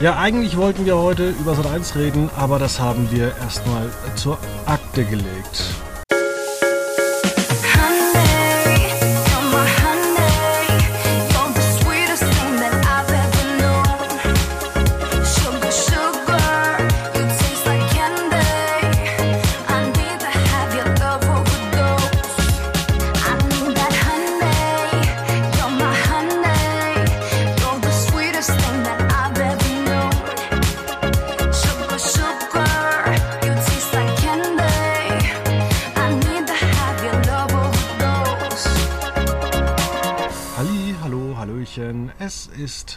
Ja, eigentlich wollten wir heute über Sat 1 reden, aber das haben wir erstmal zur Akte gelegt.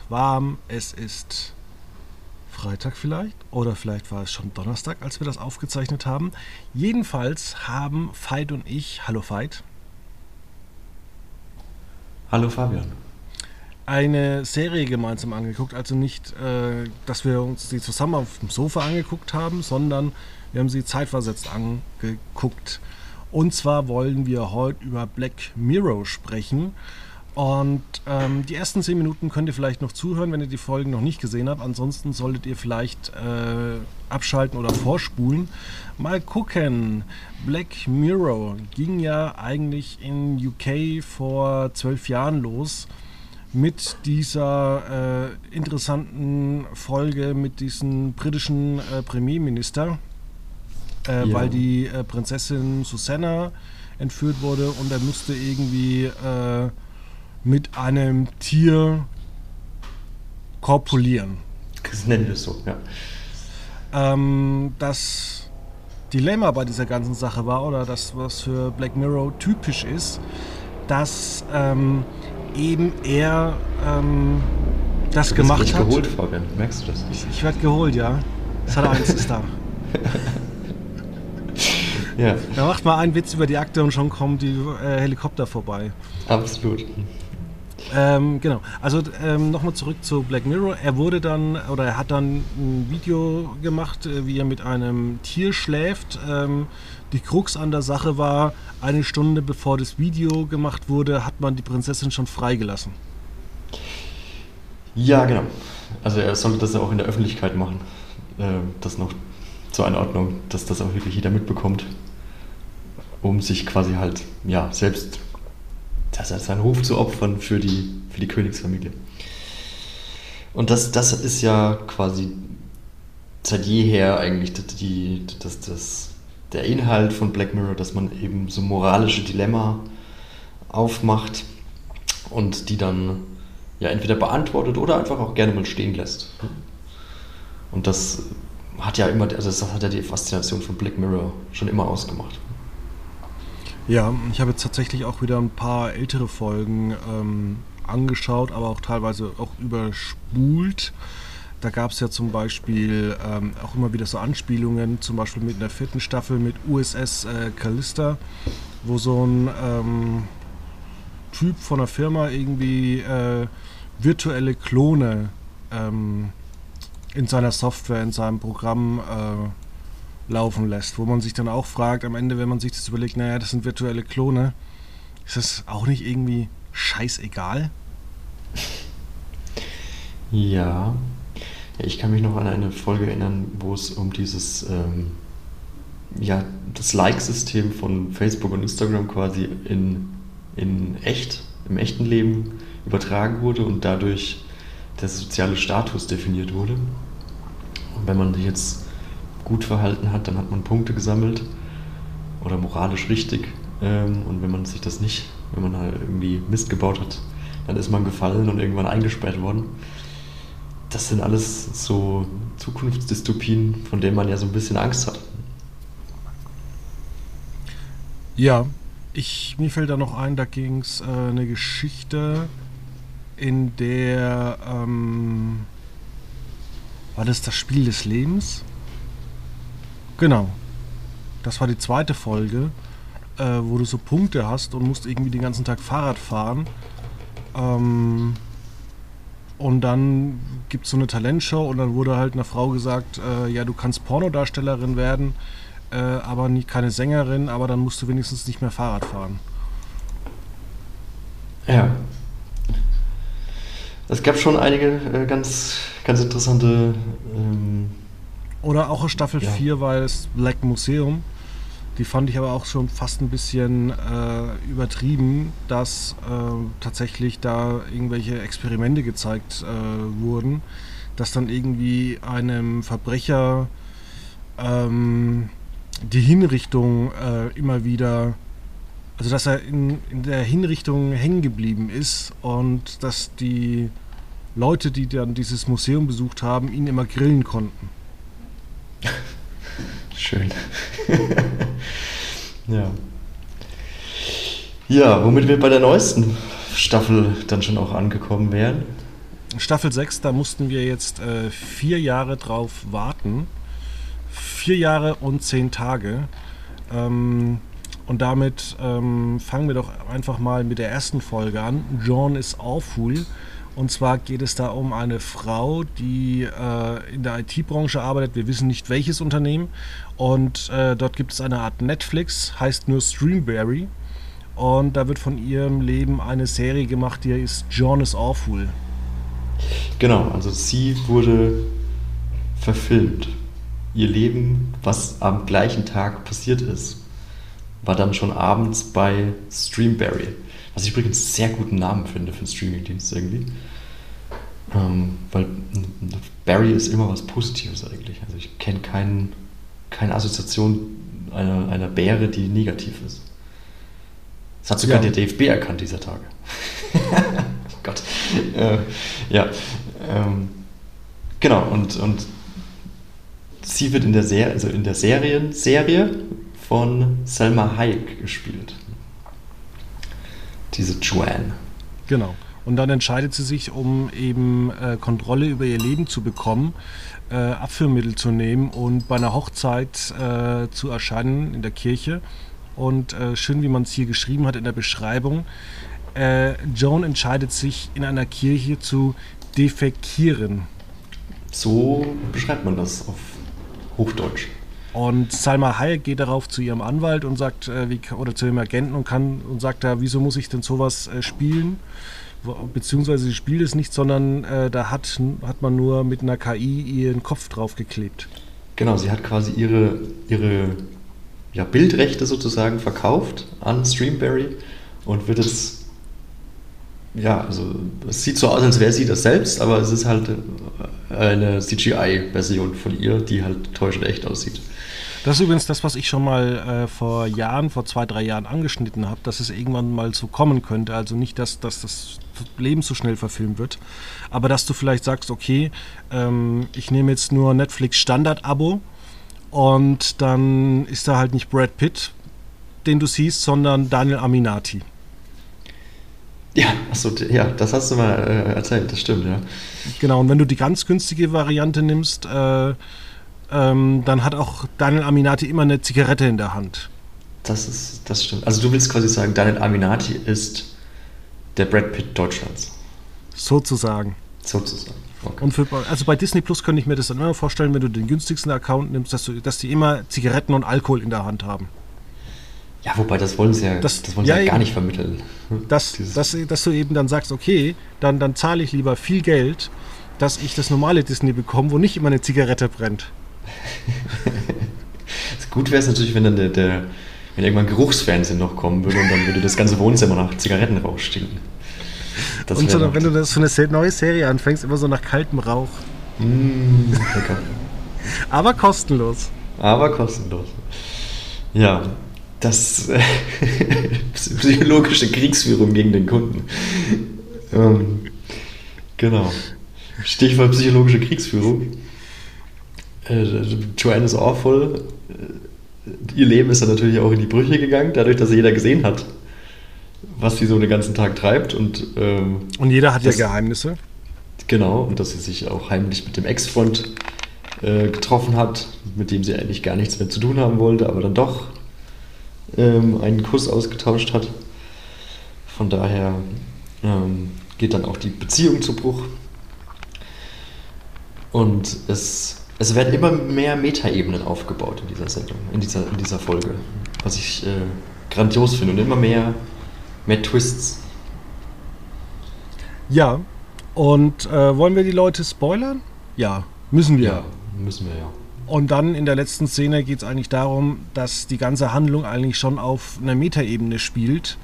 Warm, es ist Freitag vielleicht oder vielleicht war es schon Donnerstag, als wir das aufgezeichnet haben. Jedenfalls haben Veit und ich, hallo Veit. Hallo Fabian. Eine Serie gemeinsam angeguckt, also nicht, äh, dass wir uns sie zusammen auf dem Sofa angeguckt haben, sondern wir haben sie zeitversetzt angeguckt. Und zwar wollen wir heute über Black Mirror sprechen. Und ähm, die ersten zehn Minuten könnt ihr vielleicht noch zuhören, wenn ihr die Folgen noch nicht gesehen habt. Ansonsten solltet ihr vielleicht äh, abschalten oder vorspulen. Mal gucken. Black Mirror ging ja eigentlich in UK vor zwölf Jahren los mit dieser äh, interessanten Folge mit diesem britischen äh, Premierminister, äh, ja. weil die äh, Prinzessin Susanna entführt wurde und er musste irgendwie äh, mit einem Tier korpulieren. Das nennen wir es so, ja. Ähm, das Dilemma bei dieser ganzen Sache war, oder das, was für Black Mirror typisch ist, dass ähm, eben er ähm, das du gemacht hat. geholt, Fabian, merkst du das? Ich, ich werde geholt, ja. Das hat eins ist da. ja. Da macht mal einen Witz über die Akte und schon kommen die äh, Helikopter vorbei. Absolut. Ähm, genau. Also ähm, nochmal zurück zu Black Mirror. Er wurde dann oder er hat dann ein Video gemacht, äh, wie er mit einem Tier schläft. Ähm, die Krux an der Sache war, eine Stunde bevor das Video gemacht wurde, hat man die Prinzessin schon freigelassen. Ja, genau. Also er sollte das ja auch in der Öffentlichkeit machen. Äh, das noch zur Einordnung, dass das auch wirklich jeder mitbekommt. Um sich quasi halt ja, selbst das ist ein Hof zu opfern für die, für die Königsfamilie. Und das, das ist ja quasi seit jeher eigentlich die, das, das, der Inhalt von Black Mirror, dass man eben so moralische Dilemma aufmacht und die dann ja entweder beantwortet oder einfach auch gerne mal stehen lässt. Und das hat ja immer, also das hat ja die Faszination von Black Mirror schon immer ausgemacht. Ja, ich habe jetzt tatsächlich auch wieder ein paar ältere Folgen ähm, angeschaut, aber auch teilweise auch überspult. Da gab es ja zum Beispiel ähm, auch immer wieder so Anspielungen, zum Beispiel mit einer vierten Staffel mit USS äh, Callista, wo so ein ähm, Typ von einer Firma irgendwie äh, virtuelle Klone ähm, in seiner Software, in seinem Programm äh, laufen lässt, wo man sich dann auch fragt, am Ende, wenn man sich das überlegt, naja, das sind virtuelle Klone, ist das auch nicht irgendwie scheißegal? Ja. Ich kann mich noch an eine Folge erinnern, wo es um dieses, ähm, ja, das Like-System von Facebook und Instagram quasi in, in echt, im echten Leben übertragen wurde und dadurch der soziale Status definiert wurde. Und wenn man jetzt gut verhalten hat, dann hat man Punkte gesammelt oder moralisch richtig. Ähm, und wenn man sich das nicht, wenn man halt irgendwie Mist gebaut hat, dann ist man gefallen und irgendwann eingesperrt worden. Das sind alles so Zukunftsdystopien, von denen man ja so ein bisschen Angst hat. Ja, ich, mir fällt da noch ein, da ging es äh, eine Geschichte, in der ähm, war das das Spiel des Lebens? Genau. Das war die zweite Folge, äh, wo du so Punkte hast und musst irgendwie den ganzen Tag Fahrrad fahren. Ähm, und dann gibt es so eine Talentshow und dann wurde halt einer Frau gesagt, äh, ja, du kannst Pornodarstellerin werden, äh, aber nie, keine Sängerin, aber dann musst du wenigstens nicht mehr Fahrrad fahren. Ja. es gab schon einige äh, ganz, ganz interessante. Ähm, Oder auch Staffel Ja. 4 war es Black Museum. Die fand ich aber auch schon fast ein bisschen äh, übertrieben, dass äh, tatsächlich da irgendwelche Experimente gezeigt äh, wurden, dass dann irgendwie einem Verbrecher ähm, die Hinrichtung äh, immer wieder, also dass er in, in der Hinrichtung hängen geblieben ist und dass die Leute, die dann dieses Museum besucht haben, ihn immer grillen konnten. Schön. ja. Ja, womit wir bei der neuesten Staffel dann schon auch angekommen wären. Staffel 6, da mussten wir jetzt äh, vier Jahre drauf warten. Vier Jahre und zehn Tage. Ähm, und damit ähm, fangen wir doch einfach mal mit der ersten Folge an. John is awful. Und zwar geht es da um eine Frau, die äh, in der IT-Branche arbeitet. Wir wissen nicht welches Unternehmen. Und äh, dort gibt es eine Art Netflix, heißt nur Streamberry. Und da wird von ihrem Leben eine Serie gemacht, die ist John is awful. Genau, also sie wurde verfilmt. Ihr Leben, was am gleichen Tag passiert ist, war dann schon abends bei Streamberry. Was ich übrigens einen sehr guten Namen finde für einen Streamingdienst irgendwie. Ähm, weil Barry ist immer was Positives eigentlich. Also ich kenne keinen, keine Assoziation einer, einer Bäre, die negativ ist. Das hat sogar Ja. der DFB erkannt dieser Tage. Gott. Äh, ja. Ähm, genau, und, und sie wird in der, Ser also in der Serien Serie von Selma Hayek gespielt. Diese Joanne. Genau. Und dann entscheidet sie sich, um eben äh, Kontrolle über ihr Leben zu bekommen, äh, Abführmittel zu nehmen und bei einer Hochzeit äh, zu erscheinen in der Kirche. Und äh, schön, wie man es hier geschrieben hat in der Beschreibung, äh, Joan entscheidet sich, in einer Kirche zu defekieren. So beschreibt man das auf Hochdeutsch. Und Salma Hayek geht darauf zu ihrem Anwalt und sagt, äh, wie, oder zu ihrem Agenten und kann und sagt da, wieso muss ich denn sowas äh, spielen? Beziehungsweise sie spielt es nicht, sondern äh, da hat, hat man nur mit einer KI ihren Kopf draufgeklebt. Genau, sie hat quasi ihre, ihre ja, Bildrechte sozusagen verkauft an Streamberry und wird jetzt, ja, also es sieht so aus, als wäre sie das selbst, aber es ist halt äh, eine CGI-Version von ihr, die halt täuschend echt aussieht. Das ist übrigens das, was ich schon mal äh, vor Jahren, vor zwei, drei Jahren angeschnitten habe, dass es irgendwann mal so kommen könnte. Also nicht, dass, dass das Leben so schnell verfilmt wird, aber dass du vielleicht sagst, okay, ähm, ich nehme jetzt nur Netflix Standard-Abo und dann ist da halt nicht Brad Pitt, den du siehst, sondern Daniel Aminati. Ja, achso, ja, das hast du mal äh, erzählt, das stimmt, ja. Genau, und wenn du die ganz günstige Variante nimmst, äh, ähm, dann hat auch Daniel Aminati immer eine Zigarette in der Hand. Das ist, das stimmt. Also du willst quasi sagen, Daniel Aminati ist der Brad Pitt Deutschlands, Sozusagen. sozusagen. Okay. Und für, also bei Disney Plus könnte ich mir das dann immer vorstellen, wenn du den günstigsten Account nimmst, dass, du, dass die immer Zigaretten und Alkohol in der Hand haben. ja, wobei das wollen sie ja, Das- das, wollen ja, sie ja gar eben. nicht vermitteln. Dass, dass, dass du eben dann sagst, okay, dann, dann zahle ich lieber viel Geld, dass ich das normale Disney bekomme, wo nicht immer eine Zigarette brennt. Gut wäre es natürlich, wenn dann der, der wenn irgendwann Geruchsfernsehen noch kommen würde und dann würde das ganze Wohnzimmer nach Zigarettenrauch stinken. Das und so, noch- wenn du das für eine neue Serie anfängst, immer so nach kaltem Rauch. Mm, lecker. Aber kostenlos. Aber kostenlos. Ja, das äh, psychologische Kriegsführung gegen den Kunden. Ähm, genau. Stichwort psychologische Kriegsführung. Äh, Joanne is awful. Äh, Ihr Leben ist dann natürlich auch in die Brüche gegangen, dadurch, dass jeder gesehen hat, was sie so den ganzen Tag treibt und ähm, Und jeder hat ja Geheimnisse. Genau, und dass sie sich auch heimlich mit dem Ex-Freund äh, getroffen hat, mit dem sie eigentlich gar nichts mehr zu tun haben wollte, aber dann doch ähm, einen Kuss ausgetauscht hat. Von daher ähm, geht dann auch die Beziehung zu Bruch. Und es, es werden immer mehr Metaebenen aufgebaut in dieser Sendung, in dieser, in dieser Folge, was ich äh, grandios finde und immer mehr, mehr Twists. Ja, Und äh, wollen wir die Leute spoilern? Ja, müssen wir. Ja, müssen wir ja. Und dann in der letzten Szene geht es eigentlich darum, dass die ganze Handlung eigentlich schon auf einer Metaebene spielt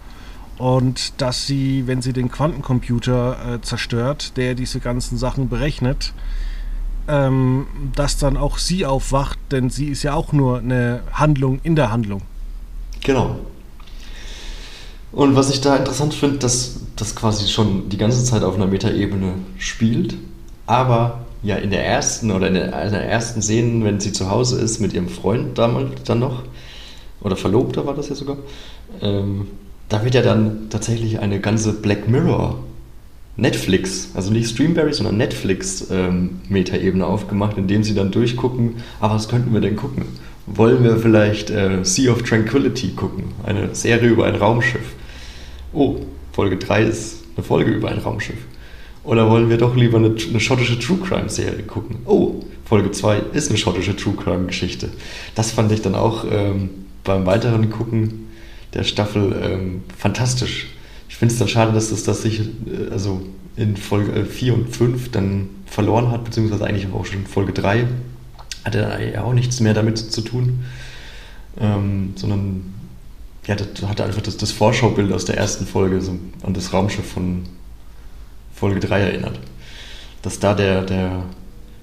und dass sie, wenn sie den Quantencomputer äh, zerstört, der diese ganzen Sachen berechnet, ähm, dass dann auch sie aufwacht, denn sie ist ja auch nur eine Handlung in der Handlung. Genau. Und was ich da interessant finde, dass das quasi schon die ganze Zeit auf einer Metaebene spielt, aber ja in der ersten oder in der, in der ersten Szene, wenn sie zu Hause ist mit ihrem Freund damals dann noch, oder Verlobter war das ja sogar, ähm, da wird ja dann tatsächlich eine ganze Black Mirror Netflix, also nicht Streamberry, sondern Netflix ähm, aufgemacht, indem sie dann durchgucken, aber ah, was könnten wir denn gucken? Wollen wir vielleicht äh, Sea of Tranquility gucken, eine Serie über ein Raumschiff? Oh, Folge 3 ist eine Folge über ein Raumschiff. Oder wollen wir doch lieber eine, eine schottische True Crime Serie gucken? Oh, Folge 2 ist eine schottische True Crime Geschichte. Das fand ich dann auch ähm, beim weiteren Gucken der Staffel ähm, fantastisch. Ich finde es dann schade, dass das sich äh, also in Folge 4 und 5 dann verloren hat, beziehungsweise eigentlich auch schon Folge 3 hatte er auch nichts mehr damit zu tun, ähm, sondern ja, das hatte einfach das, das Vorschaubild aus der ersten Folge so an das Raumschiff von Folge 3 erinnert. Dass da der, der,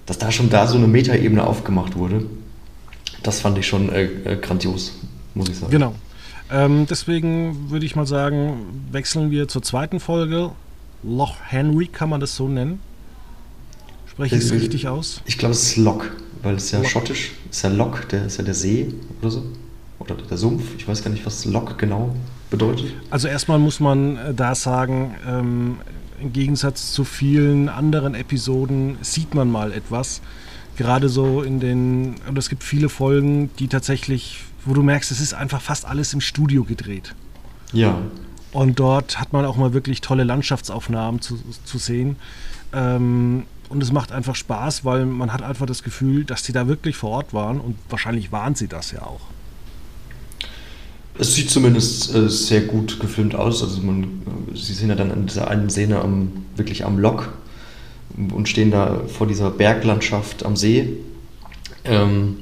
dass da schon da so eine Metaebene aufgemacht wurde, das fand ich schon äh, äh, grandios, muss ich sagen. Genau. Ähm, deswegen würde ich mal sagen, wechseln wir zur zweiten Folge. Loch Henry kann man das so nennen. Spreche ich es richtig aus? Ich glaube, es ist Loch, weil es ja Loch. schottisch ist ja Loch, der ist ja der See oder so. Oder der Sumpf. Ich weiß gar nicht, was Loch genau bedeutet. Also erstmal muss man äh, da sagen, ähm, im Gegensatz zu vielen anderen Episoden sieht man mal etwas. Gerade so in den, und es gibt viele Folgen, die tatsächlich, wo du merkst, es ist einfach fast alles im Studio gedreht. Ja. Und dort hat man auch mal wirklich tolle Landschaftsaufnahmen zu, zu sehen. Ähm, und es macht einfach Spaß, weil man hat einfach das Gefühl, dass die da wirklich vor Ort waren und wahrscheinlich waren sie das ja auch. Es sieht zumindest äh, sehr gut gefilmt aus. Also man, äh, sie sind ja dann in dieser einen Szene am, wirklich am Lok und stehen da vor dieser Berglandschaft am See, ähm,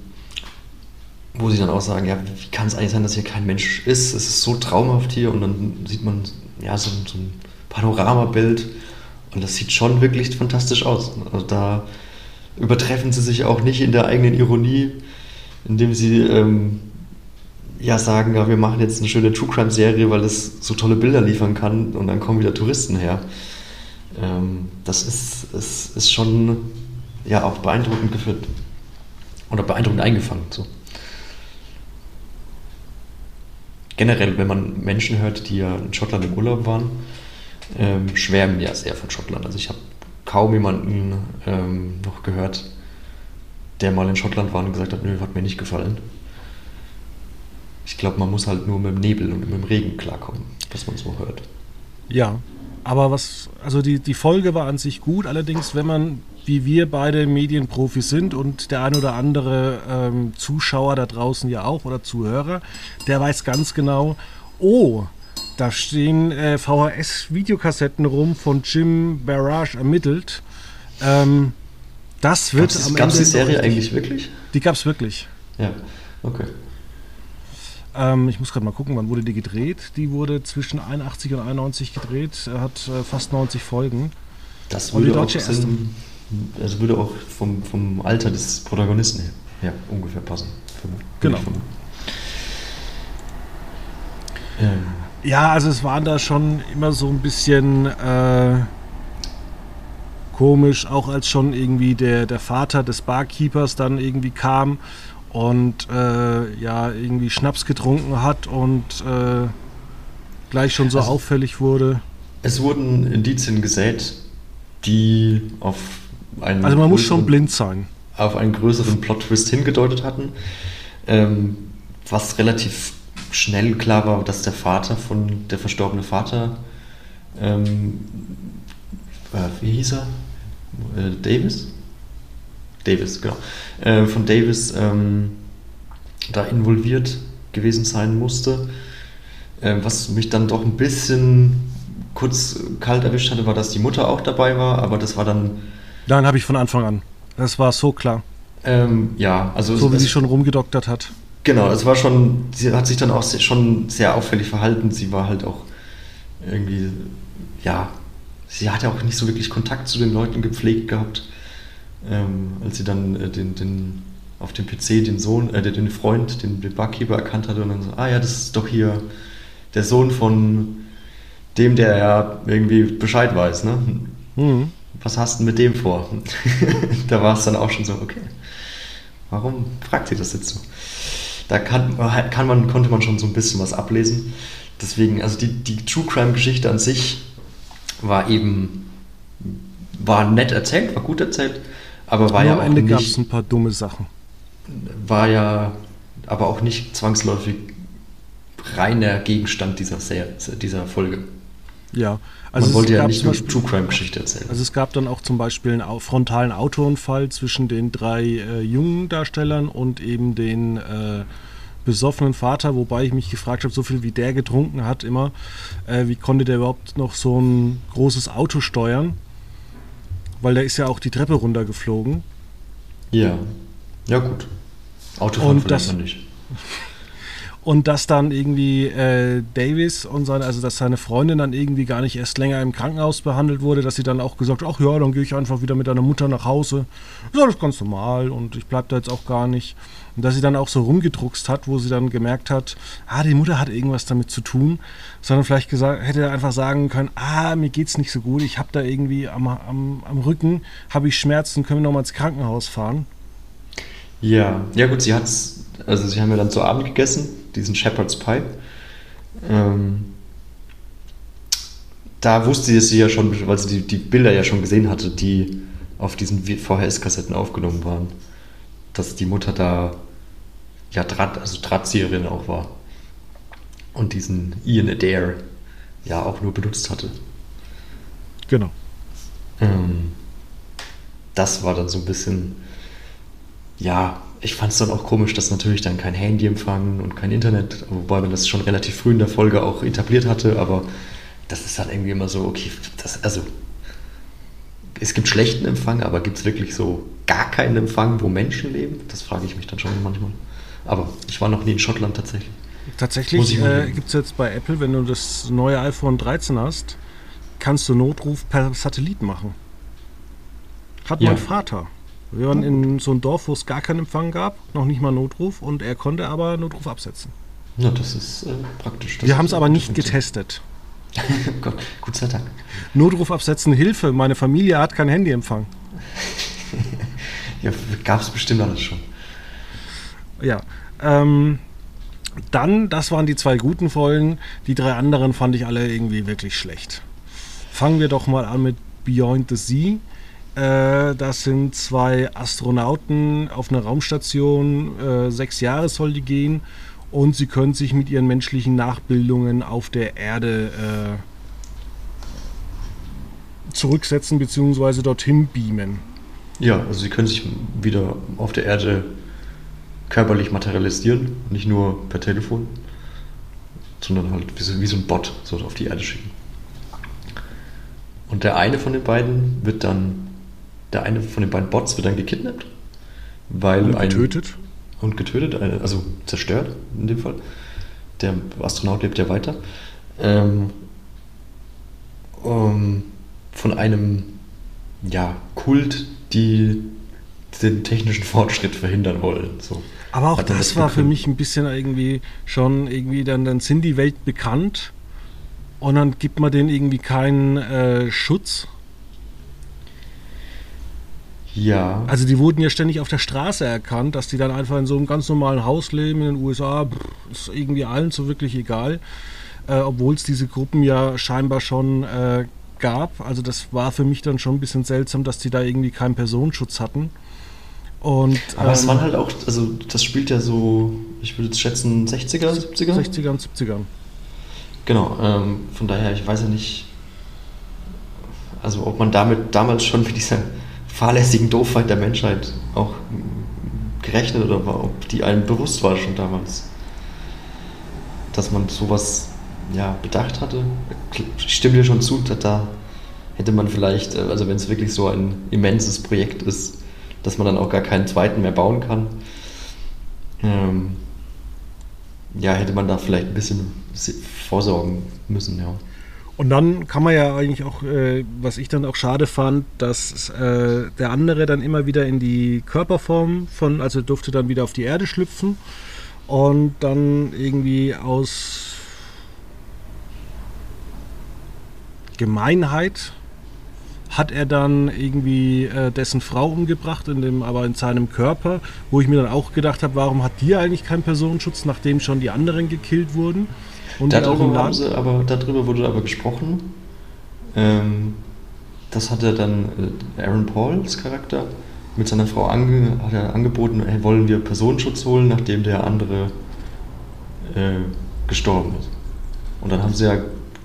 wo sie dann auch sagen, ja, wie kann es eigentlich sein, dass hier kein Mensch ist? Es ist so traumhaft hier und dann sieht man ja so, so ein Panoramabild und das sieht schon wirklich fantastisch aus. Also da übertreffen sie sich auch nicht in der eigenen Ironie, indem sie ähm, ja sagen, ja, wir machen jetzt eine schöne True Crime Serie, weil es so tolle Bilder liefern kann und dann kommen wieder Touristen her. Ähm, das ist, ist, ist schon ja auch beeindruckend geführt oder beeindruckend eingefangen. So. Generell, wenn man Menschen hört, die ja in Schottland im Urlaub waren, ähm, schwärmen ja sehr von Schottland. Also ich habe kaum jemanden ähm, noch gehört, der mal in Schottland war und gesagt hat, nö, hat mir nicht gefallen. Ich glaube, man muss halt nur mit dem Nebel und mit dem Regen klarkommen, dass man so hört. Ja, aber was, also die, die Folge war an sich gut, allerdings, wenn man, wie wir beide Medienprofis sind und der ein oder andere ähm, Zuschauer da draußen ja auch oder Zuhörer, der weiß ganz genau, oh, da stehen äh, VHS-Videokassetten rum von Jim Barrage ermittelt. Ähm, das wird gab's, am. Gab es die Serie eigentlich wirklich? Die gab es wirklich. Ja, okay. Ähm, ich muss gerade mal gucken, wann wurde die gedreht? Die wurde zwischen 81 und 91 gedreht, hat äh, fast 90 Folgen. Das würde auch, Sinn, also würde auch vom, vom Alter des Protagonisten her ja, ungefähr passen. Genau. Ähm. Ja, also es waren da schon immer so ein bisschen äh, komisch, auch als schon irgendwie der, der Vater des Barkeepers dann irgendwie kam und äh, ja irgendwie Schnaps getrunken hat und äh, gleich schon so also, auffällig wurde. Es wurden Indizien gesät, die auf einen also man muss schon blind sein auf einen größeren Plot-Twist hingedeutet hatten, ähm, was relativ schnell klar war, dass der Vater von der verstorbene Vater ähm, äh, wie hieß er? Äh, Davis? Davis, genau, äh, von Davis ähm, da involviert gewesen sein musste. Äh, was mich dann doch ein bisschen kurz kalt erwischt hatte, war, dass die Mutter auch dabei war, aber das war dann. Nein, habe ich von Anfang an. Das war so klar. Ähm, ja, also. So wie sie schon rumgedoktert hat. Genau, es war schon, sie hat sich dann auch schon sehr auffällig verhalten. Sie war halt auch irgendwie, ja, sie hatte auch nicht so wirklich Kontakt zu den Leuten gepflegt gehabt. Ähm, als sie dann äh, den, den, auf dem PC den Sohn, äh, den Freund, den, den Barkeeper erkannt hatte und dann so, ah ja, das ist doch hier der Sohn von dem, der ja irgendwie Bescheid weiß, ne? Mhm. Was hast du mit dem vor? da war es dann auch schon so, okay, warum fragt sie das jetzt so? Da kann, kann man, konnte man schon so ein bisschen was ablesen. Deswegen, also die, die True Crime-Geschichte an sich war eben, war nett erzählt, war gut erzählt, aber war ja am Ende gab es ein paar dumme Sachen. War ja aber auch nicht zwangsläufig reiner Gegenstand dieser, dieser Folge. Ja, also man wollte ja nicht nur True Crime Geschichte erzählen. Also es gab dann auch zum Beispiel einen frontalen Autounfall zwischen den drei äh, jungen Darstellern und eben den äh, besoffenen Vater, wobei ich mich gefragt habe, so viel wie der getrunken hat immer, äh, wie konnte der überhaupt noch so ein großes Auto steuern? Weil der ist ja auch die Treppe runtergeflogen. Ja, ja gut. Autofahren und das, man nicht. Und dass dann irgendwie äh, Davis und seine, also dass seine Freundin dann irgendwie gar nicht erst länger im Krankenhaus behandelt wurde, dass sie dann auch gesagt hat, ach ja, dann gehe ich einfach wieder mit deiner Mutter nach Hause. Ist ganz normal und ich bleibe da jetzt auch gar nicht. Und dass sie dann auch so rumgedruckst hat, wo sie dann gemerkt hat, ah, die Mutter hat irgendwas damit zu tun, sondern vielleicht gesagt, hätte einfach sagen können, ah, mir geht's nicht so gut, ich habe da irgendwie am, am, am Rücken, habe ich Schmerzen, können wir nochmal ins Krankenhaus fahren. Ja, ja gut, sie hat's, also sie haben ja dann zu Abend gegessen diesen Shepherd's Pie. Ähm, da wusste sie ja schon, weil sie die, die Bilder ja schon gesehen hatte, die auf diesen VHS-Kassetten aufgenommen waren, dass die Mutter da ja Draht, also Drahtzieherin auch war und diesen Ian Adair ja auch nur benutzt hatte. Genau. Ähm, das war dann so ein bisschen, ja, ich fand es dann auch komisch, dass natürlich dann kein Handyempfang und kein Internet, wobei man das schon relativ früh in der Folge auch etabliert hatte, aber das ist dann irgendwie immer so, okay, das, also es gibt schlechten Empfang, aber gibt es wirklich so gar keinen Empfang, wo Menschen leben? Das frage ich mich dann schon manchmal. Aber ich war noch nie in Schottland tatsächlich. Tatsächlich äh, gibt es jetzt bei Apple, wenn du das neue iPhone 13 hast, kannst du Notruf per Satellit machen. Hat ja. mein Vater. Wir waren in so einem Dorf, wo es gar keinen Empfang gab, noch nicht mal Notruf und er konnte aber Notruf absetzen. Ja, das ist äh, praktisch. Das Wir haben es aber nicht getestet. Gott, Gott sei Dank. Notruf absetzen, Hilfe, meine Familie hat kein Handyempfang. ja, gab es bestimmt alles schon. Ja. Ähm, dann, das waren die zwei guten Folgen. Die drei anderen fand ich alle irgendwie wirklich schlecht. Fangen wir doch mal an mit Beyond the Sea. Äh, das sind zwei Astronauten auf einer Raumstation. Äh, sechs Jahre soll die gehen. Und sie können sich mit ihren menschlichen Nachbildungen auf der Erde äh, zurücksetzen bzw. dorthin beamen. Ja, also sie können sich wieder auf der Erde körperlich materialisieren, nicht nur per Telefon, sondern halt wie so, wie so ein Bot so auf die Erde schicken. Und der eine von den beiden wird dann der eine von den beiden Bots wird dann gekidnappt. Weil und getötet? Ein, und getötet, also zerstört in dem Fall. Der Astronaut lebt ja weiter. Ähm, um, von einem ja, Kult, die den technischen Fortschritt verhindern wollen. So. Aber auch das, das war für mich ein bisschen irgendwie schon irgendwie, dann, dann sind die Welt bekannt und dann gibt man denen irgendwie keinen äh, Schutz ja. Also die wurden ja ständig auf der Straße erkannt, dass die dann einfach in so einem ganz normalen Haus leben in den USA, pff, ist irgendwie allen so wirklich egal. Äh, Obwohl es diese Gruppen ja scheinbar schon äh, gab. Also das war für mich dann schon ein bisschen seltsam, dass die da irgendwie keinen Personenschutz hatten. Und, Aber ähm, es waren halt auch, also das spielt ja so, ich würde jetzt schätzen, 60er, 70er? 60er und 70er. Genau, ähm, von daher, ich weiß ja nicht, also ob man damit damals schon mit dieser fahrlässigen Doofheit der Menschheit auch gerechnet oder ob die einem bewusst war schon damals, dass man sowas ja, bedacht hatte. Ich stimme dir schon zu, da hätte man vielleicht, äh, also wenn es wirklich so ein immenses Projekt ist, dass man dann auch gar keinen zweiten mehr bauen kann, ähm, ja, hätte man da vielleicht ein bisschen vorsorgen müssen, ja. Und dann kann man ja eigentlich auch, äh, was ich dann auch schade fand, dass äh, der andere dann immer wieder in die Körperform von, also durfte dann wieder auf die Erde schlüpfen und dann irgendwie aus Gemeinheit hat er dann irgendwie äh, dessen Frau umgebracht, in dem, aber in seinem Körper, wo ich mir dann auch gedacht habe, warum hat die eigentlich keinen Personenschutz, nachdem schon die anderen gekillt wurden? Und darüber, haben sie aber, darüber wurde aber gesprochen. Ähm, das hat er dann äh, Aaron Pauls Charakter mit seiner Frau ange, hat er angeboten, hey, wollen wir Personenschutz holen, nachdem der andere äh, gestorben ist. Und dann haben sie ja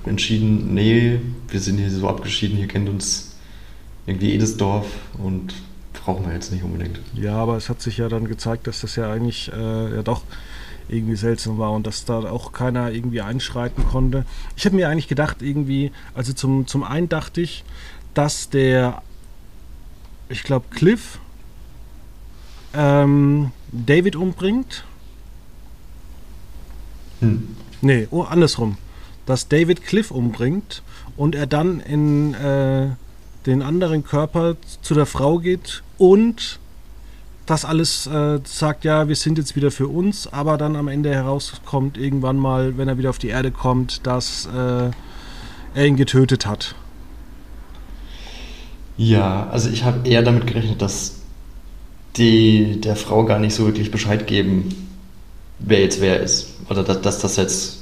entschieden, nee, wir sind hier so abgeschieden, hier kennt uns irgendwie jedes Dorf und brauchen wir jetzt nicht unbedingt. Ja, aber es hat sich ja dann gezeigt, dass das ja eigentlich äh, ja doch irgendwie seltsam war und dass da auch keiner irgendwie einschreiten konnte. Ich habe mir eigentlich gedacht, irgendwie, also zum, zum einen dachte ich, dass der, ich glaube, Cliff ähm, David umbringt. Hm. Nee, oh, andersrum. Dass David Cliff umbringt und er dann in äh, den anderen Körper zu der Frau geht und das alles äh, sagt, ja, wir sind jetzt wieder für uns, aber dann am Ende herauskommt irgendwann mal, wenn er wieder auf die Erde kommt, dass äh, er ihn getötet hat. Ja, also ich habe eher damit gerechnet, dass die der Frau gar nicht so wirklich Bescheid geben, wer jetzt wer ist. Oder dass, dass das jetzt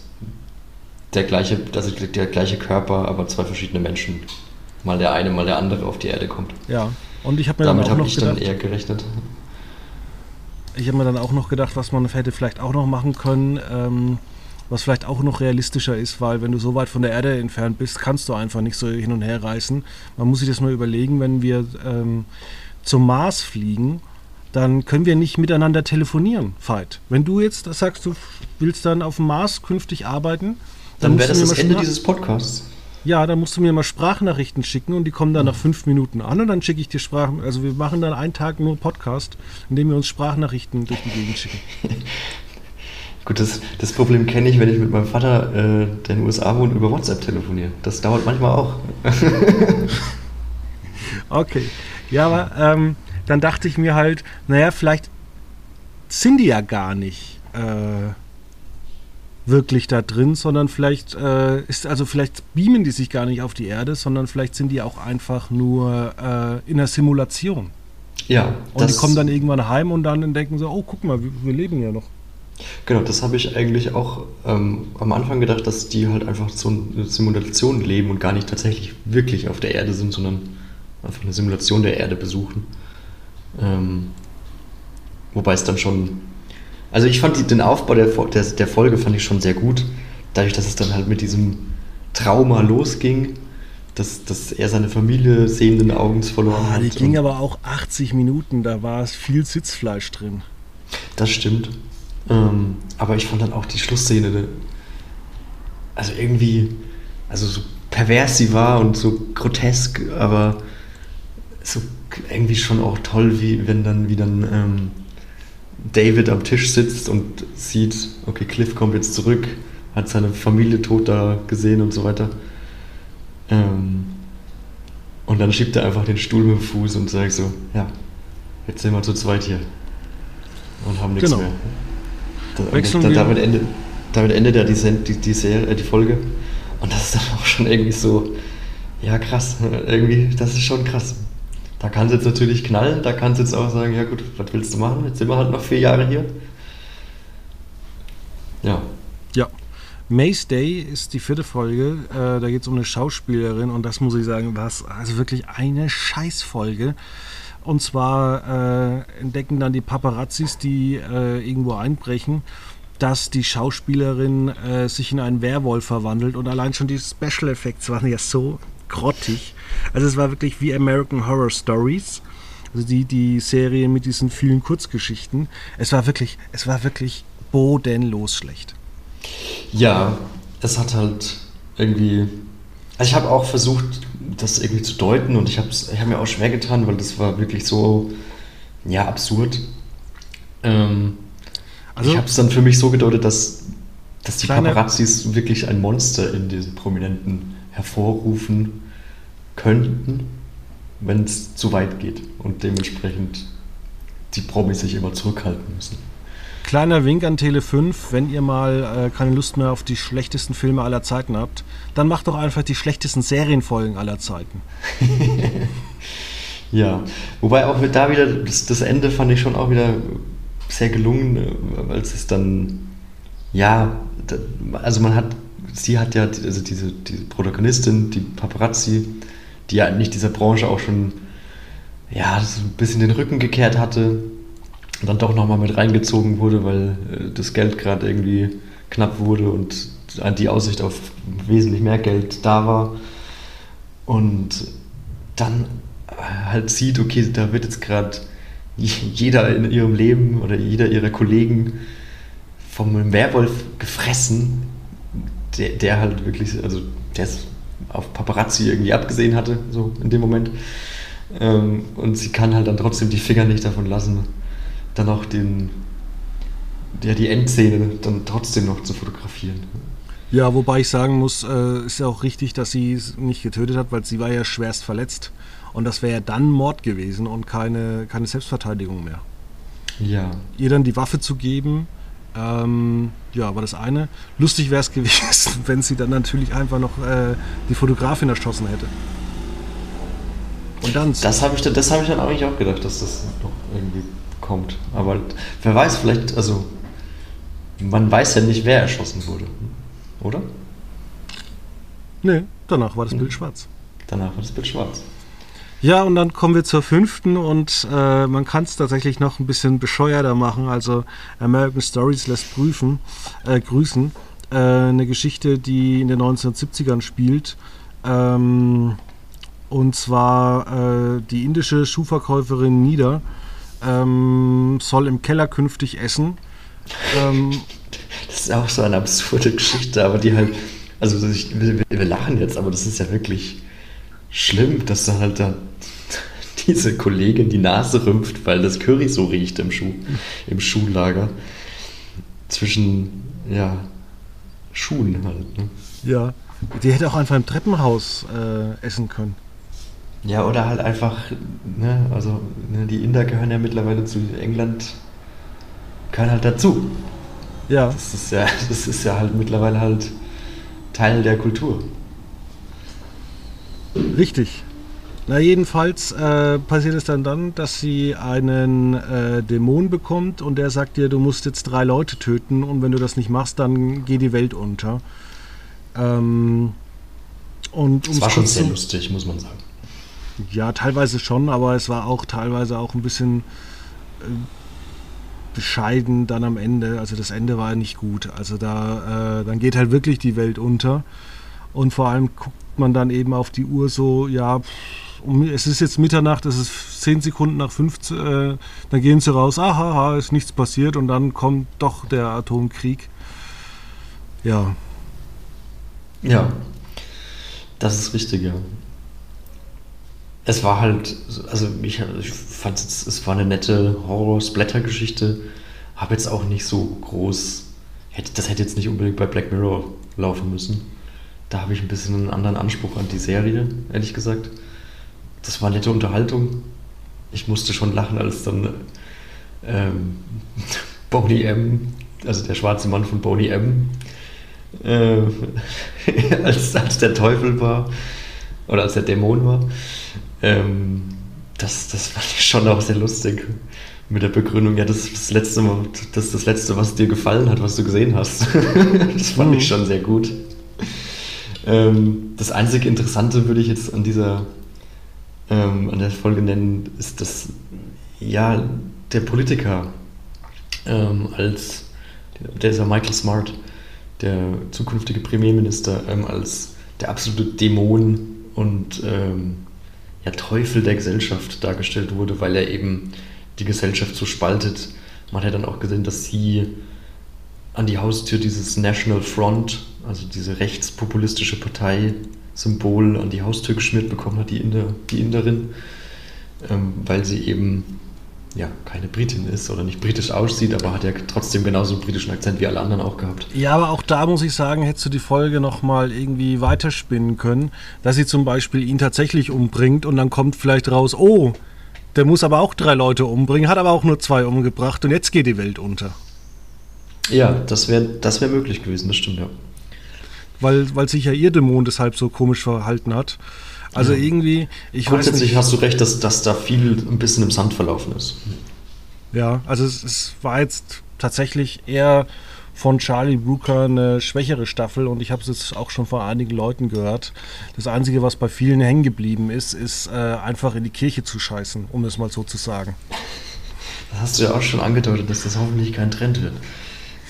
der gleiche, also der gleiche Körper, aber zwei verschiedene Menschen. Mal der eine, mal der andere auf die Erde kommt. Ja, und ich habe mir Damit dann auch noch ich gedacht, dann eher gerechnet. Ich habe mir dann auch noch gedacht, was man hätte vielleicht auch noch machen können, ähm, was vielleicht auch noch realistischer ist, weil wenn du so weit von der Erde entfernt bist, kannst du einfach nicht so hin und her reisen. Man muss sich das mal überlegen, wenn wir ähm, zum Mars fliegen, dann können wir nicht miteinander telefonieren, Veit. Wenn du jetzt sagst, du willst dann auf dem Mars künftig arbeiten, dann, dann wäre das das Ende dieses Podcasts. Ja, dann musst du mir mal Sprachnachrichten schicken und die kommen dann nach fünf Minuten an und dann schicke ich dir Sprachen. Also wir machen dann einen Tag nur Podcast, indem wir uns Sprachnachrichten durch die Gegend schicken. Gut, das, das Problem kenne ich, wenn ich mit meinem Vater, äh, der in den USA wohnt, über WhatsApp telefoniere. Das dauert manchmal auch. okay. Ja, aber ähm, dann dachte ich mir halt, naja, vielleicht sind die ja gar nicht. Äh, wirklich da drin, sondern vielleicht äh, ist, also vielleicht beamen die sich gar nicht auf die Erde, sondern vielleicht sind die auch einfach nur äh, in der Simulation. Ja. Und die kommen dann irgendwann heim und dann denken so, oh, guck mal, wir, wir leben ja noch. Genau, das habe ich eigentlich auch ähm, am Anfang gedacht, dass die halt einfach so eine Simulation leben und gar nicht tatsächlich wirklich auf der Erde sind, sondern einfach eine Simulation der Erde besuchen. Ähm, wobei es dann schon also ich fand die, den Aufbau der, der, der, Folge fand ich schon sehr gut. Dadurch, dass es dann halt mit diesem Trauma losging, dass, dass er seine Familie sehenden Augens verloren ah, hat. Die ging aber auch 80 Minuten, da war es viel Sitzfleisch drin. Das stimmt. Ähm, aber ich fand dann auch die Schlussszene, also irgendwie, also so pervers sie war und so grotesk, aber so irgendwie schon auch toll, wie wenn dann, wie dann ähm, David am Tisch sitzt und sieht, okay, Cliff kommt jetzt zurück, hat seine Familie tot da gesehen und so weiter. Ähm, und dann schiebt er einfach den Stuhl mit dem Fuß und sagt so, ja, jetzt sind wir zu zweit hier und haben nichts genau. mehr. Da, da, damit, endet, damit endet ja die, die, die, Serie, die Folge. Und das ist dann auch schon irgendwie so, ja krass, irgendwie, das ist schon krass. Da kann es jetzt natürlich knallen, da kann es jetzt auch sagen, ja gut, was willst du machen? Jetzt sind wir halt noch vier Jahre hier. Ja. Ja. Mace Day ist die vierte Folge. Äh, da geht es um eine Schauspielerin und das muss ich sagen, war also wirklich eine Scheißfolge. Und zwar äh, entdecken dann die Paparazzis, die äh, irgendwo einbrechen, dass die Schauspielerin äh, sich in einen Werwolf verwandelt und allein schon die Special Effects waren ja so grottig. Also es war wirklich wie American Horror Stories. Also die, die Serie mit diesen vielen Kurzgeschichten. Es war wirklich, es war wirklich bodenlos schlecht. Ja, es hat halt irgendwie. Also ich habe auch versucht, das irgendwie zu deuten und ich habe ich hab mir auch schwer getan, weil das war wirklich so, ja, absurd. Ähm, also, ich habe es dann für mich so gedeutet, dass, dass die Paparazzis wirklich ein Monster in diesen Prominenten hervorrufen könnten, wenn es zu weit geht und dementsprechend die Promis sich immer zurückhalten müssen. Kleiner Wink an Tele 5, wenn ihr mal äh, keine Lust mehr auf die schlechtesten Filme aller Zeiten habt, dann macht doch einfach die schlechtesten Serienfolgen aller Zeiten. ja, wobei auch da wieder, das, das, Ende fand ich schon auch wieder sehr gelungen, weil es dann, ja, also man hat, sie hat ja, also diese, diese Protagonistin, die Paparazzi, die ja nicht dieser Branche auch schon, ja, so ein bisschen den Rücken gekehrt hatte, dann doch nochmal mit reingezogen wurde, weil äh, das Geld gerade irgendwie knapp wurde und die Aussicht auf wesentlich mehr Geld da war. Und dann halt sieht, okay, da wird jetzt gerade jeder in ihrem Leben oder jeder ihrer Kollegen vom Werwolf gefressen, der, der halt wirklich, also der es auf Paparazzi irgendwie abgesehen hatte, so in dem Moment. Ähm, und sie kann halt dann trotzdem die Finger nicht davon lassen, dann auch den, ja, die Endszene dann trotzdem noch zu fotografieren. Ja, wobei ich sagen muss, äh, ist ja auch richtig, dass sie es nicht getötet hat, weil sie war ja schwerst verletzt. Und das wäre ja dann Mord gewesen und keine, keine Selbstverteidigung mehr. Ja. Ihr dann die Waffe zu geben, ähm, ja, war das eine. Lustig wäre es gewesen, wenn sie dann natürlich einfach noch äh, die Fotografin erschossen hätte. Und dann. Das habe ich, dann, hab ich dann eigentlich auch gedacht, dass das noch irgendwie kommt. Aber wer weiß, vielleicht, also man weiß ja nicht, wer erschossen wurde, oder? Nee, danach war das Bild schwarz. Danach war das Bild schwarz. Ja, und dann kommen wir zur fünften und äh, man kann es tatsächlich noch ein bisschen bescheuerter machen. Also American Stories lässt prüfen, äh, grüßen. Äh, eine Geschichte, die in den 1970ern spielt. Ähm, und zwar äh, die indische Schuhverkäuferin Nida ähm, soll im Keller künftig essen. Ähm, das ist auch so eine absurde Geschichte, aber die halt, also wir, wir, lachen jetzt, aber das ist ja wirklich schlimm, dass da halt da diese Kollegin die Nase rümpft, weil das Curry so riecht im Schuh, im Schuhlager. Zwischen, ja, Schuhen halt. Ne? Ja, die hätte auch einfach im Treppenhaus äh, essen können. Ja, oder halt einfach, ne, also ne, die Inder gehören ja mittlerweile zu England, gehören halt dazu. Ja. Das ist ja, das ist ja halt mittlerweile halt Teil der Kultur. Richtig. Na jedenfalls äh, passiert es dann dann, dass sie einen äh, Dämon bekommt und der sagt dir, du musst jetzt drei Leute töten und wenn du das nicht machst, dann geht die Welt unter. Ähm, und das war schon sehr lustig, muss man sagen. Ja, teilweise schon, aber es war auch teilweise auch ein bisschen äh, bescheiden dann am Ende. Also das Ende war nicht gut. Also da äh, dann geht halt wirklich die Welt unter. Und vor allem guckt man dann eben auf die Uhr so, ja, es ist jetzt Mitternacht, es ist 10 Sekunden nach 15, äh, dann gehen sie raus, aha, ist nichts passiert und dann kommt doch der Atomkrieg. Ja. Ja, das ist richtig, ja es war halt, also ich, ich fand es, es war eine nette Horror-Splatter-Geschichte. Habe jetzt auch nicht so groß, das hätte jetzt nicht unbedingt bei Black Mirror laufen müssen. Da habe ich ein bisschen einen anderen Anspruch an die Serie, ehrlich gesagt. Das war nette Unterhaltung. Ich musste schon lachen, als dann ähm, Boney M., also der schwarze Mann von Boney M., äh, als, als der Teufel war oder als der Dämon war. Ähm, das, das fand ich schon auch sehr lustig. Mit der Begründung, ja, das ist das letzte, das, ist das letzte, was dir gefallen hat, was du gesehen hast. das fand ich mhm. schon sehr gut. Ähm, das einzige Interessante würde ich jetzt an dieser ähm, an der Folge nennen, ist, dass ja, der Politiker ähm, als der ist ja Michael Smart, der zukünftige Premierminister, ähm, als der absolute Dämon und ähm, ja, Teufel der Gesellschaft dargestellt wurde, weil er eben die Gesellschaft so spaltet. Man hat dann auch gesehen, dass sie an die Haustür dieses National Front, also diese rechtspopulistische Partei, Symbol an die Haustür geschmiert bekommen hat, die, Inder, die Inderin, ähm, weil sie eben ja, keine Britin ist oder nicht britisch aussieht, aber hat ja trotzdem genauso einen britischen Akzent wie alle anderen auch gehabt. Ja, aber auch da muss ich sagen, hättest du die Folge nochmal irgendwie weiterspinnen können, dass sie zum Beispiel ihn tatsächlich umbringt und dann kommt vielleicht raus, oh, der muss aber auch drei Leute umbringen, hat aber auch nur zwei umgebracht und jetzt geht die Welt unter. Ja, das wäre das wär möglich gewesen, das stimmt, ja. Weil, weil sich ja ihr Dämon deshalb so komisch verhalten hat. Also ja. irgendwie, ich Grundsätzlich hast du recht, dass, dass da viel ein bisschen im Sand verlaufen ist. Ja, also es, es war jetzt tatsächlich eher von Charlie Brooker eine schwächere Staffel und ich habe es jetzt auch schon von einigen Leuten gehört. Das Einzige, was bei vielen hängen geblieben ist, ist äh, einfach in die Kirche zu scheißen, um es mal so zu sagen. Das hast du ja auch schon angedeutet, dass das hoffentlich kein Trend wird.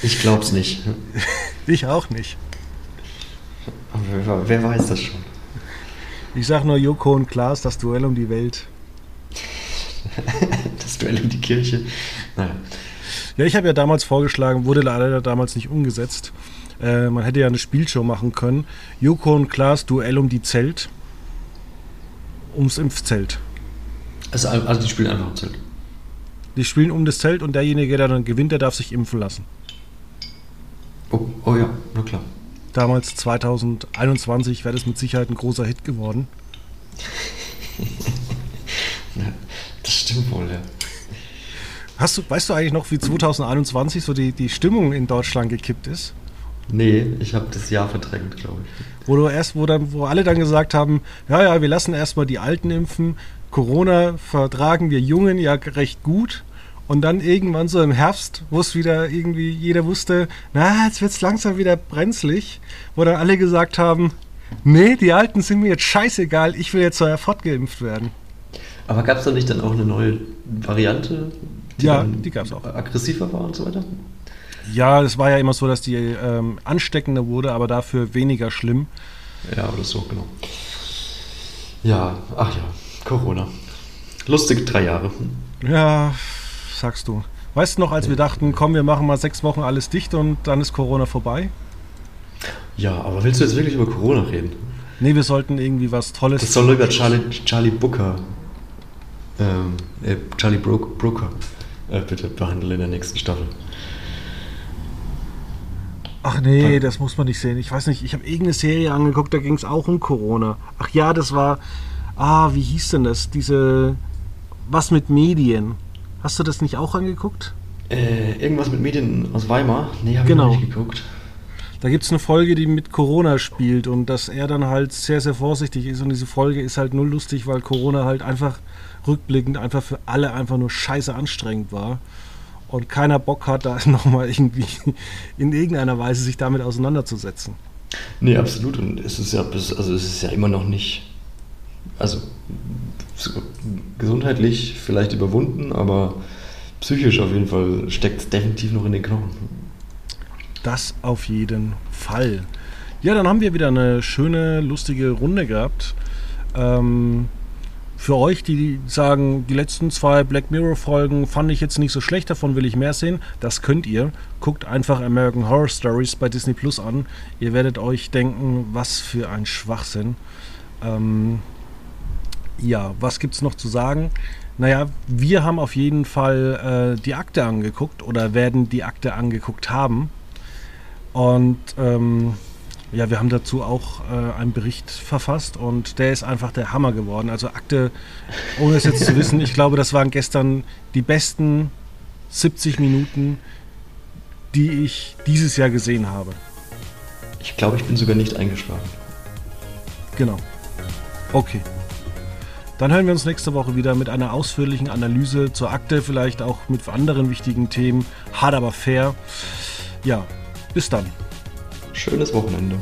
Ich glaub's nicht. ich auch nicht. Wer, wer weiß das schon? Ich sag nur Joko und Klaas, das Duell um die Welt. das Duell um die Kirche. Naja. Ja, ich habe ja damals vorgeschlagen, wurde leider damals nicht umgesetzt. Äh, man hätte ja eine Spielshow machen können. Joko und Klaas Duell um die Zelt. Ums Impfzelt. Also, also die spielen einfach um Zelt. Die spielen um das Zelt und derjenige, der dann gewinnt, der darf sich impfen lassen. Oh, oh ja, na klar damals 2021 wäre das mit Sicherheit ein großer Hit geworden. das stimmt wohl, ja. Hast du, weißt du eigentlich noch, wie 2021 so die, die Stimmung in Deutschland gekippt ist? Nee, ich habe das Jahr verdrängt, glaube ich. Wo du erst, wo dann, wo alle dann gesagt haben, ja, ja, wir lassen erstmal die Alten impfen, Corona vertragen wir Jungen ja recht gut. Und dann irgendwann so im Herbst, wo es wieder irgendwie jeder wusste, na, jetzt wird es langsam wieder brenzlig, wo dann alle gesagt haben, nee, die Alten sind mir jetzt scheißegal, ich will jetzt sofort geimpft werden. Aber gab es da nicht dann auch eine neue Variante? Die ja, die gab es auch. Aggressiver war und so weiter? Ja, es war ja immer so, dass die ähm, ansteckender wurde, aber dafür weniger schlimm. Ja, oder so, genau. Ja, ach ja, Corona. Lustig drei Jahre. Ja, sagst du. Weißt du noch, als wir dachten, komm, wir machen mal sechs Wochen alles dicht und dann ist Corona vorbei? Ja, aber willst du jetzt wirklich über Corona reden? Nee, wir sollten irgendwie was Tolles. Das soll über Charlie, Charlie Booker, ähm, äh, Charlie Bro Brooker, äh, bitte behandeln in der nächsten Staffel. Ach nee, das muss man nicht sehen. Ich weiß nicht, ich habe irgendeine Serie angeguckt, da ging es auch um Corona. Ach ja, das war, ah, wie hieß denn das? Diese, was mit Medien. Hast du das nicht auch angeguckt? Äh, irgendwas mit Medien aus Weimar? Nee, habe genau. ich nicht geguckt. Da gibt es eine Folge, die mit Corona spielt und dass er dann halt sehr, sehr vorsichtig ist. Und diese Folge ist halt null lustig, weil Corona halt einfach rückblickend einfach für alle einfach nur scheiße anstrengend war. Und keiner Bock hat, da nochmal irgendwie in irgendeiner Weise sich damit auseinanderzusetzen. Nee, absolut. Und es ist ja, also es ist ja immer noch nicht. Also gesundheitlich vielleicht überwunden, aber psychisch auf jeden Fall steckt es definitiv noch in den Knochen. Das auf jeden Fall. Ja, dann haben wir wieder eine schöne, lustige Runde gehabt. Ähm, für euch, die sagen, die letzten zwei Black Mirror-Folgen fand ich jetzt nicht so schlecht, davon will ich mehr sehen, das könnt ihr. Guckt einfach American Horror Stories bei Disney Plus an. Ihr werdet euch denken, was für ein Schwachsinn. Ähm, ja, was gibt es noch zu sagen? Naja, wir haben auf jeden Fall äh, die Akte angeguckt oder werden die Akte angeguckt haben. Und ähm, ja, wir haben dazu auch äh, einen Bericht verfasst und der ist einfach der Hammer geworden. Also Akte, ohne es jetzt zu wissen, ich glaube, das waren gestern die besten 70 Minuten, die ich dieses Jahr gesehen habe. Ich glaube, ich bin sogar nicht eingeschlafen. Genau. Okay. Dann hören wir uns nächste Woche wieder mit einer ausführlichen Analyse zur Akte, vielleicht auch mit anderen wichtigen Themen. Hart aber fair. Ja, bis dann. Schönes Wochenende.